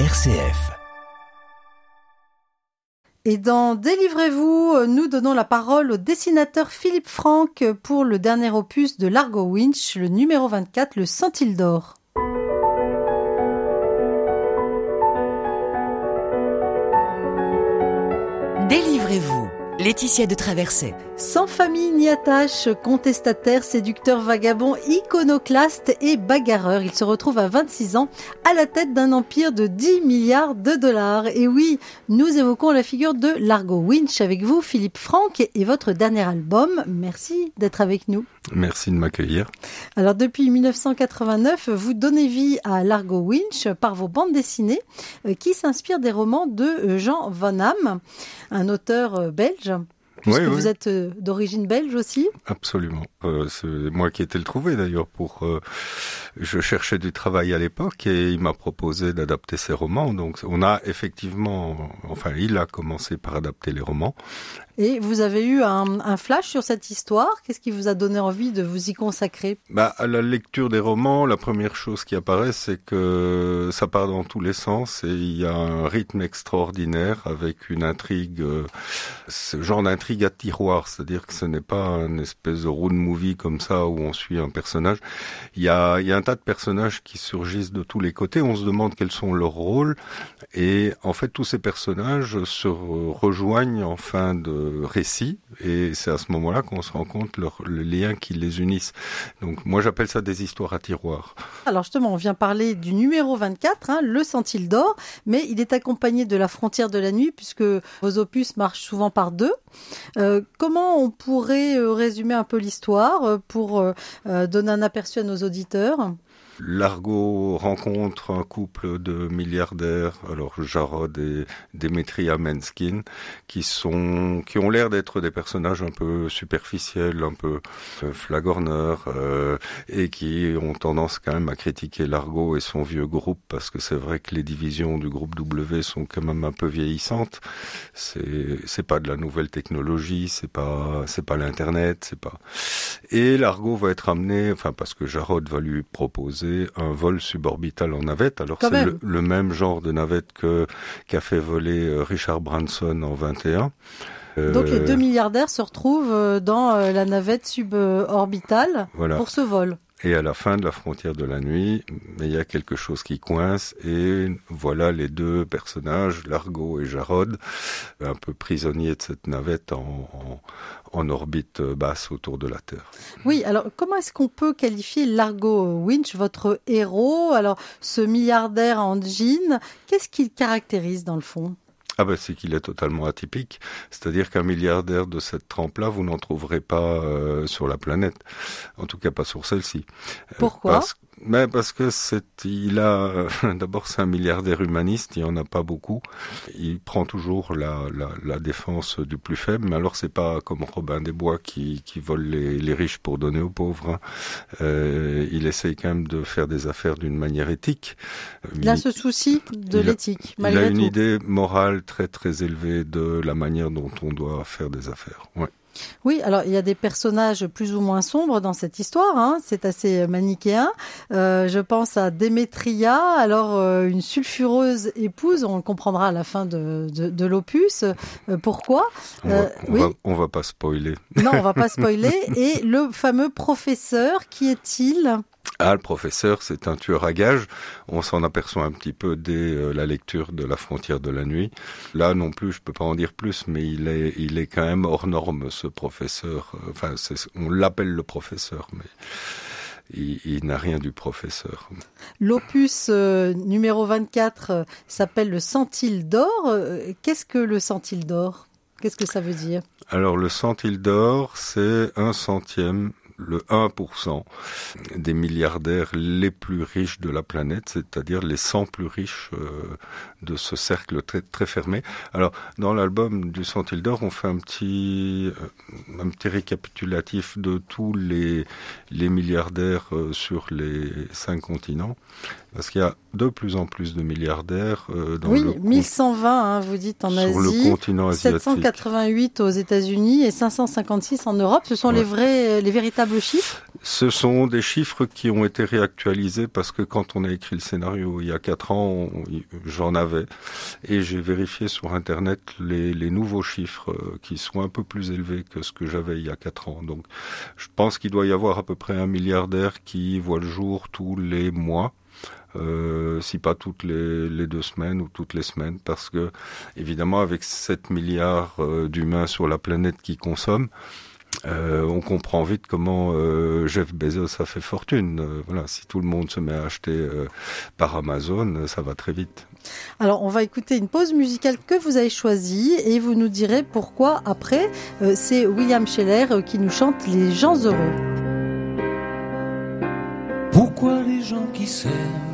RCF. Et dans Délivrez-vous, nous donnons la parole au dessinateur Philippe Franck pour le dernier opus de Largo Winch, le numéro 24, le Sentil d'or. Laetitia de Traversée. Sans famille ni attache, contestataire, séducteur, vagabond, iconoclaste et bagarreur, il se retrouve à 26 ans à la tête d'un empire de 10 milliards de dollars. Et oui, nous évoquons la figure de Largo Winch avec vous, Philippe Franck, et votre dernier album. Merci d'être avec nous. Merci de m'accueillir. Alors depuis 1989, vous donnez vie à Largo Winch par vos bandes dessinées euh, qui s'inspirent des romans de euh, Jean Van Hamme, un auteur euh, belge puisque Oui, oui. vous êtes euh, d'origine belge aussi. Absolument. Euh, c'est moi qui ai été le trouver d'ailleurs pour. euh, je cherchais du travail à l'époque et il m'a proposé d'adapter ses romans. Donc on a effectivement, enfin il a commencé par adapter les romans. Et vous avez eu un, un flash sur cette histoire? Qu'est-ce qui vous a donné envie de vous y consacrer? Bah à la lecture des romans, la première chose qui apparaît, c'est que ça part dans tous les sens et il y a un rythme extraordinaire avec une intrigue, euh, ce genre d'intrigue à tiroir, c'est-à-dire que ce n'est pas une espèce de road movie comme ça où on suit un personnage. Il y a, il y a un tas de personnages qui surgissent de tous les côtés. On se demande quels sont leurs rôles et en fait tous ces personnages se re- rejoignent en fin de récit et c'est à ce moment-là qu'on se rend compte le lien qui les unissent. Donc moi j'appelle ça des histoires à tiroir. Alors justement, on vient parler du numéro 24, hein, le Sentil d'or, mais il est accompagné de la frontière de la nuit puisque vos opus marchent souvent par deux. Euh, comment on pourrait euh, résumer un peu l'histoire euh, pour donner un aperçu à nos auditeurs? Largo rencontre un couple de milliardaires, alors Jarod et Demetria Menskin, qui sont, qui ont l'air d'être des personnages un peu superficiels, un peu euh, flagorneurs, euh, et qui ont tendance quand même à critiquer Largo et son vieux groupe, parce que c'est vrai que les divisions du groupe W sont quand même un peu vieillissantes. C'est, c'est pas de la nouvelle technologie, c'est pas, c'est pas l'internet, c'est pas. Et Largo va être amené, enfin parce que Jarod va lui proposer un vol suborbital en navette. Alors c'est le, le même genre de navette que qu'a fait voler euh, Richard Branson en 21. Donc les Euh, deux milliardaires se retrouvent euh, dans la navette suborbitale Voilà. pour ce vol. Et à la fin de la frontière de la nuit, il y a quelque chose qui coince et voilà les deux personnages, Largo et Jarod, un peu prisonniers de cette navette en, en, orbite basse autour de la Terre. Oui, alors comment est-ce qu'on peut qualifier Largo Winch, votre héros? Alors ce milliardaire en jean, qu'est-ce qu'il caractérise dans le fond? Ah ben c'est qu'il est totalement atypique, c'est-à-dire qu'un milliardaire de cette trempe-là, vous n'en trouverez pas euh, sur la planète, en tout cas pas sur celle-ci. Euh, Pourquoi? parce, mais parce que c'est, il a, d'abord c'est un milliardaire humaniste, il y en a pas beaucoup. Il prend toujours la, la, la défense du plus faible, mais alors c'est pas comme Robin des Bois qui, qui vole les, les riches pour donner aux pauvres. hein. Euh, il essaye quand même de faire des affaires d'une manière éthique. Il a ce souci de il a- l'éthique, il a malgré une tout. idée morale très très élevée de la manière dont on doit faire des affaires. Ouais. Oui, alors il y a des personnages plus ou moins sombres dans cette histoire, hein, c'est assez manichéen. Euh, je pense à Démétria, alors euh, une sulfureuse épouse, on le comprendra à la fin de, de, de l'opus. Euh, pourquoi On, va, on, oui. va, on va pas spoiler. Non, on va pas spoiler. Et le fameux professeur, qui est-il? Ah, le professeur, c'est un tueur à gages. On s'en aperçoit un petit peu dès euh, la lecture de La frontière de la nuit. Là non plus, je peux pas en dire plus, mais il est, il est quand même hors norme, ce professeur. Euh, Enfin, on l'appelle le professeur, mais il, il n'a rien du professeur. L'opus euh, numéro 24 euh, s'appelle le centile d'or. Qu'est-ce que le centile d'or? Qu'est-ce que ça veut dire? Alors, le centile d'or, c'est un centième le 1% des milliardaires les plus riches de la planète, c'est-à-dire les 100 plus riches euh, de ce cercle très, très fermé. Alors, dans l'album du Centile d'Or, on fait un petit, euh, un petit récapitulatif de tous les, les milliardaires euh, sur les cinq continents, parce qu'il y a de plus en plus de milliardaires euh, dans oui, le, con- 1120, hein, vous dites en sur Asie. le continent asiatique. 788 aux États-Unis et 556 en Europe. Ce sont Ouais. les vrais, les véritables chiffres? Ce sont des chiffres qui ont été réactualisés parce que quand on a écrit le scénario il y a quatre ans, j'en avais et j'ai vérifié sur internet les, les, nouveaux chiffres euh, qui sont un peu plus élevés que ce que j'avais il y a quatre ans. Donc, je pense qu'il doit y avoir à peu près un milliardaire qui voit le jour tous les mois. Euh, si pas toutes les, les, deux semaines ou toutes les semaines, parce que évidemment avec 7 milliards euh, d'humains sur la planète qui consomment, euh, on comprend vite comment euh, Jeff Bezos a fait fortune. Euh, voilà, si tout le monde se met à acheter par Amazon, ça va très vite. Alors, on va écouter une pause musicale que vous avez choisie et vous nous direz pourquoi après. C'est William Scheller qui nous chante Les gens heureux. Pourquoi les gens qui s'aiment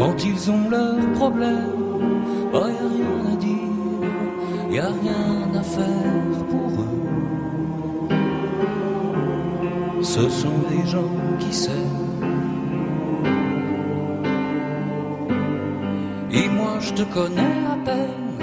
Quand ils ont leurs problèmes, il n'y a rien à dire, n'y a rien à faire pour eux. ce sont des gens qui s'aiment. Et moi je te connais à peine,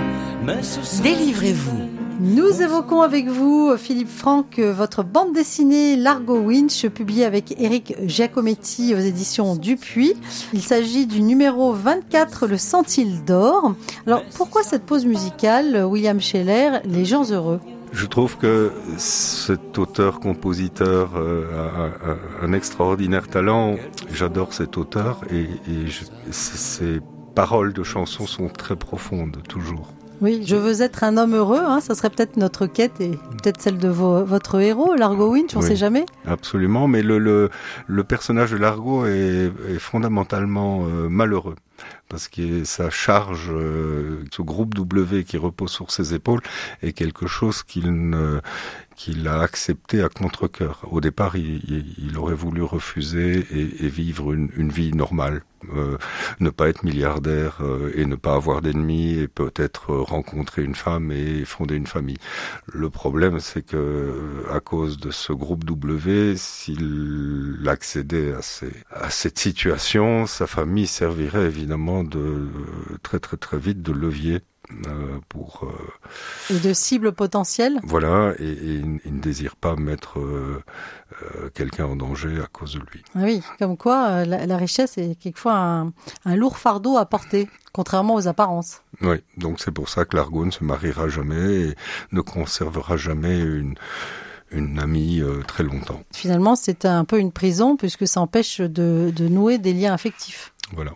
mais ce Délivrez-vous. Nous évoquons avec vous, Philippe Franck, votre bande dessinée Largo Winch, publiée avec Eric Giacometti aux éditions Dupuis. Il s'agit du numéro 24, Le Centile d'Or. Alors, pourquoi cette pause musicale, William Scheller, Les gens heureux? Je trouve que cet auteur-compositeur euh, a, un extraordinaire talent. J'adore cet auteur et, ses paroles de chansons sont très profondes, toujours. Oui, je veux être un homme heureux, hein, ça serait peut-être notre quête et peut-être celle de vos, votre héros, Largo Winch, on ne sait jamais. Absolument, mais le, le, le personnage de Largo est, est fondamentalement euh, malheureux parce que sa charge, euh, ce groupe W qui repose sur ses épaules, est quelque chose qu'il a accepté à contre-cœur. Au départ, il, aurait voulu refuser et, vivre une, vie normale, euh, ne pas être milliardaire euh, et ne pas avoir d'ennemis et peut-être rencontrer une femme et fonder une famille. Le problème, c'est que à cause de ce groupe W, s'il accédait à, à cette situation, sa famille servirait évidemment de très très très vite de levier euh, pour euh, et de cibles potentielles. Voilà, et, et il ne désire pas mettre euh, quelqu'un en danger à cause de lui. Oui, comme quoi la, la, richesse est quelquefois un, un, lourd fardeau à porter, contrairement aux apparences. Oui, donc c'est pour ça que l'Argo ne se mariera jamais et ne conservera jamais une une amie euh, très longtemps. Finalement, c'est un peu une prison puisque ça empêche de, de nouer des liens affectifs. Voilà.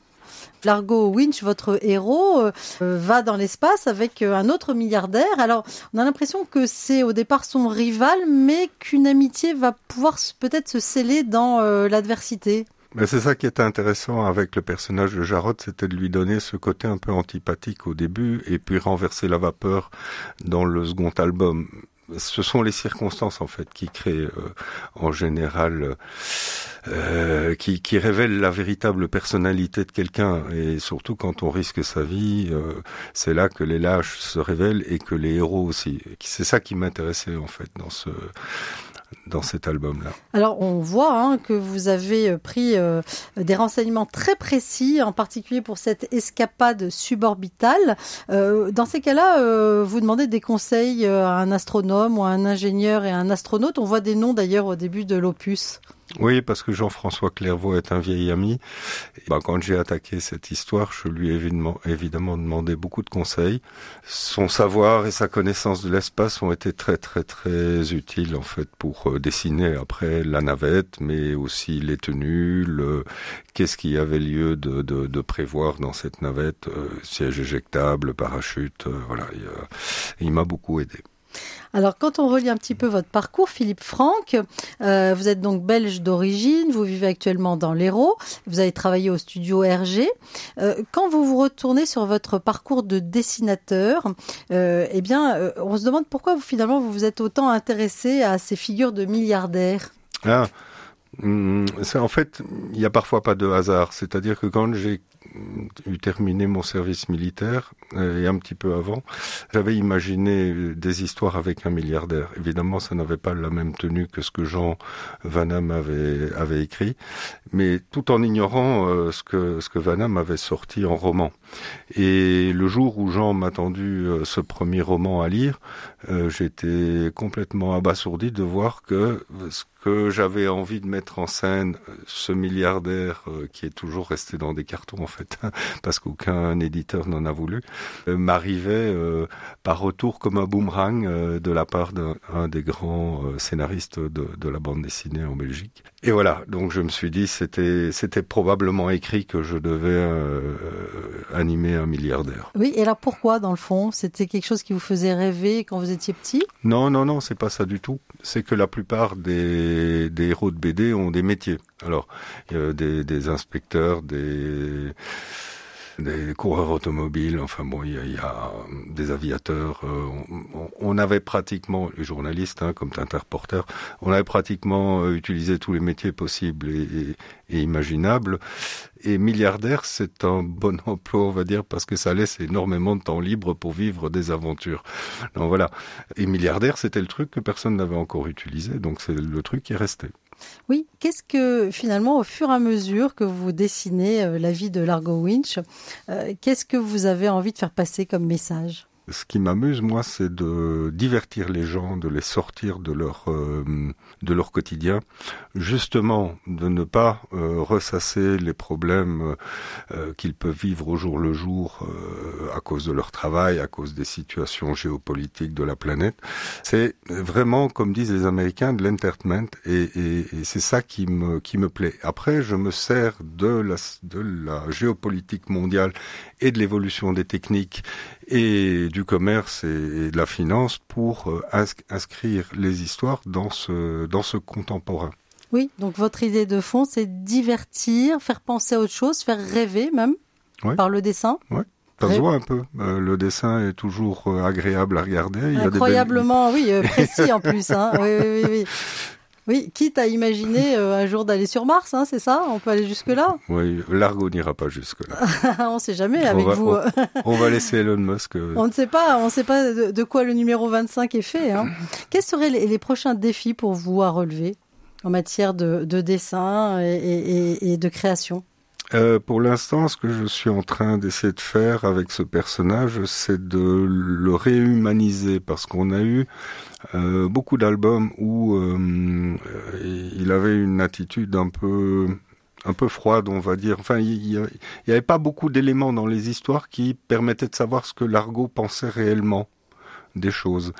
Largo Winch, votre héros, euh, va dans l'espace avec euh, un autre milliardaire. Alors, on a l'impression que c'est au départ son rival, mais qu'une amitié va pouvoir peut-être se sceller dans euh, l'adversité. Mais c'est ça qui était intéressant avec le personnage de Jarod, c'était de lui donner ce côté un peu antipathique au début et puis renverser la vapeur dans le second album ce sont les circonstances en fait qui créent euh, en général, euh, qui, qui, révèlent la véritable personnalité de quelqu'un. Et surtout quand on risque sa vie, euh, c'est là que les lâches se révèlent et que les héros aussi. C'est ça qui m'intéressait en fait dans ce dans cet album-là. Alors on voit hein, que vous avez euh, pris euh, des renseignements très précis, en particulier pour cette escapade suborbitale. Euh, dans ces cas-là, vous demandez des conseils à un astronome ou à un ingénieur et à un astronaute. On voit des noms d'ailleurs au début de l'opus. Oui, parce que Jean-François Clairvaux est un vieil ami. Ben, quand j'ai attaqué cette histoire, je lui ai évidemment, demandé beaucoup de conseils. Son savoir et sa connaissance de l'espace ont été très très très utiles en fait pour euh, dessiner après la navette, mais aussi les tenues, qu'est-ce qui avait lieu de, prévoir dans cette navette, euh, siège éjectable, parachute, euh, voilà. Il, il m'a beaucoup aidé. Alors, quand on relit un petit peu votre parcours, Philippe Franck, euh, vous êtes donc belge d'origine, vous vivez actuellement dans l'Hérault, vous avez travaillé au studio RG. Euh, quand vous vous retournez sur votre parcours de dessinateur, euh, eh bien, on se demande pourquoi vous, finalement vous vous êtes autant intéressé à ces figures de milliardaires. Ah, hum, en fait, il n'y a parfois pas de hasard. C'est-à-dire que quand j'ai eu terminé mon service militaire euh, et un petit peu avant, j'avais imaginé des histoires avec un milliardaire. Évidemment, ça n'avait pas la même tenue que ce que Jean Van avait, avait écrit, mais tout en ignorant euh, ce que ce que Van avait sorti en roman. Et le jour où Jean m'a tendu euh, ce premier roman à lire, j'étais complètement abasourdi de voir que ce que j'avais envie de mettre en scène, ce milliardaire qui est toujours resté dans des cartons en fait, parce qu'aucun éditeur n'en a voulu, euh, m'arrivait euh, par retour comme un boomerang euh, de la part d'un des grands scénaristes de, de, la bande dessinée en Belgique. Et voilà, donc je me suis dit c'était c'était probablement écrit que je devais animer un milliardaire. Oui, et là pourquoi dans le fond? C'était quelque chose qui vous faisait rêver quand vous étiez petit? Non, non, non, c'est pas ça du tout. C'est que la plupart des, des héros de BD ont des métiers. Alors, il y a des, des inspecteurs, des des coureurs automobiles, enfin bon, il y a, des aviateurs. Euh, on, avait pratiquement, les journalistes, hein, comme Tintin on avait pratiquement euh, utilisé tous les métiers possibles et, et, imaginables. Et milliardaire, c'est un bon emploi, on va dire, parce que ça laisse énormément de temps libre pour vivre des aventures. Donc voilà. Et milliardaire, c'était le truc que personne n'avait encore utilisé, donc c'est le truc qui est resté. Oui, qu'est-ce que finalement, au fur et à mesure que vous dessinez euh, la vie de Largo Winch, euh, qu'est-ce que vous avez envie de faire passer comme message? Ce qui m'amuse, moi, c'est de divertir les gens, de les sortir de leur euh, de leur quotidien, justement de ne pas euh, ressasser les problèmes euh, qu'ils peuvent vivre au jour le jour à cause de leur travail, à cause des situations géopolitiques de la planète. C'est vraiment, comme disent les Américains, de l'entertainment, et, et, et c'est ça qui me qui me plaît. Après, je me sers de la de la géopolitique mondiale et de l'évolution des techniques et du commerce et, de la finance pour euh, inscrire les histoires dans ce, dans ce contemporain. Oui, donc votre idée de fond, c'est divertir, faire penser à autre chose, faire rêver même par le dessin. Oui. Ça se voit un peu. Euh, le dessin est toujours euh, agréable à regarder. Incroyablement, oui, précis en plus. Hein. Oui, oui, oui, oui, quitte à imaginer euh, un jour d'aller sur Mars, hein, c'est ça? On peut aller jusque-là? Oui, l'argot n'ira pas jusque-là. on ne sait jamais avec vous. On, va laisser Elon Musk. Euh, on ne sait pas, on sait pas de, quoi le numéro 25 est fait. Hein. Quels seraient les, prochains défis pour vous à relever en matière de, dessin et de création? Euh, pour l'instant, ce que je suis en train d'essayer de faire avec ce personnage, c'est de le réhumaniser parce qu'on a eu euh, beaucoup d'albums où euh, il avait une attitude un peu un peu froide, on va dire. Enfin, il n'y avait pas beaucoup d'éléments dans les histoires qui permettaient de savoir ce que l'argot pensait réellement des choses.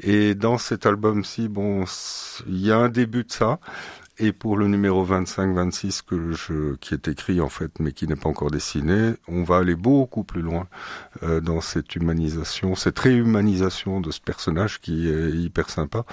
Et dans cet album-ci, bon, il y a un début de ça, et pour le numéro 25-26 que je, qui est écrit en fait, mais qui n'est pas encore dessiné, on va aller beaucoup plus loin euh, dans cette humanisation, cette réhumanisation de ce personnage qui est hyper sympa,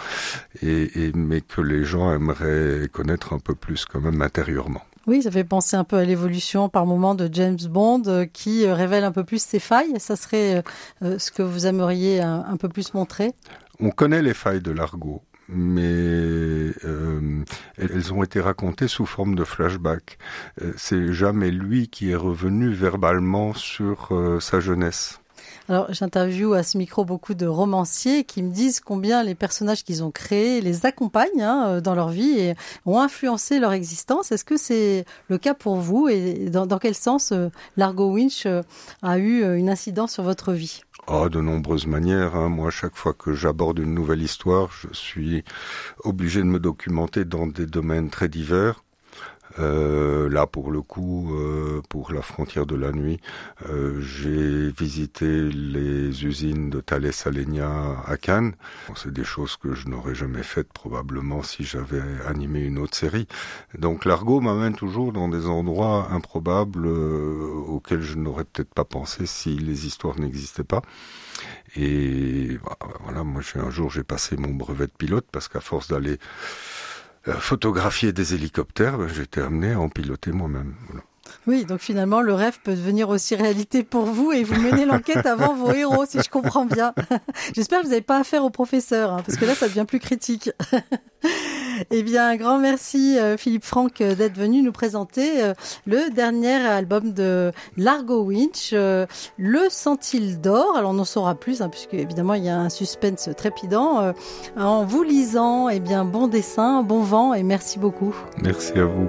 et, et, mais que les gens aimeraient connaître un peu plus quand même intérieurement. Oui, ça fait penser un peu à l'évolution par moment de James Bond euh, qui euh, révèle un peu plus ses failles. Ça serait ce que vous aimeriez un peu plus montrer On connaît les failles de l'argot mais euh, elles ont été racontées sous forme de flashback. Euh, c'est jamais lui qui est revenu verbalement sur euh, sa jeunesse. Alors, j'interviewe à ce micro beaucoup de romanciers qui me disent combien les personnages qu'ils ont créés les accompagnent hein, dans leur vie et ont influencé leur existence. Est-ce que c'est le cas pour vous et dans, dans quel sens Largo Winch a eu une incidence sur votre vie? Oh, de nombreuses manières. Hein. Moi, chaque fois que j'aborde une nouvelle histoire, je suis obligé de me documenter dans des domaines très divers. Euh, là, pour le coup, euh, pour la frontière de la nuit, euh, j'ai visité les usines de Thales Alenia à Cannes. c'est des choses que je n'aurais jamais faites probablement si j'avais animé une autre série. Donc l'argot m'amène toujours dans des endroits improbables auxquels je n'aurais peut-être pas pensé si les histoires n'existaient pas. Et bah, voilà, moi, un jour, j'ai passé mon brevet de pilote parce qu'à force d'aller euh, photographier des hélicoptères, ben, j'étais amené à en piloter moi-même. Oui, donc finalement, le rêve peut devenir aussi réalité pour vous et vous menez l'enquête avant vos héros, si je comprends bien. J'espère que vous n'avez pas affaire au professeur, hein, parce que là, ça devient plus critique. Eh bien, un grand merci euh, Philippe Franck euh, d'être venu nous présenter euh, le dernier album de Largo Winch, Le Sentil d'or. Alors on en saura plus, hein, puisque évidemment il y a un suspense trépidant. en vous lisant, eh bien, bon dessin, bon vent et merci beaucoup. Merci à vous.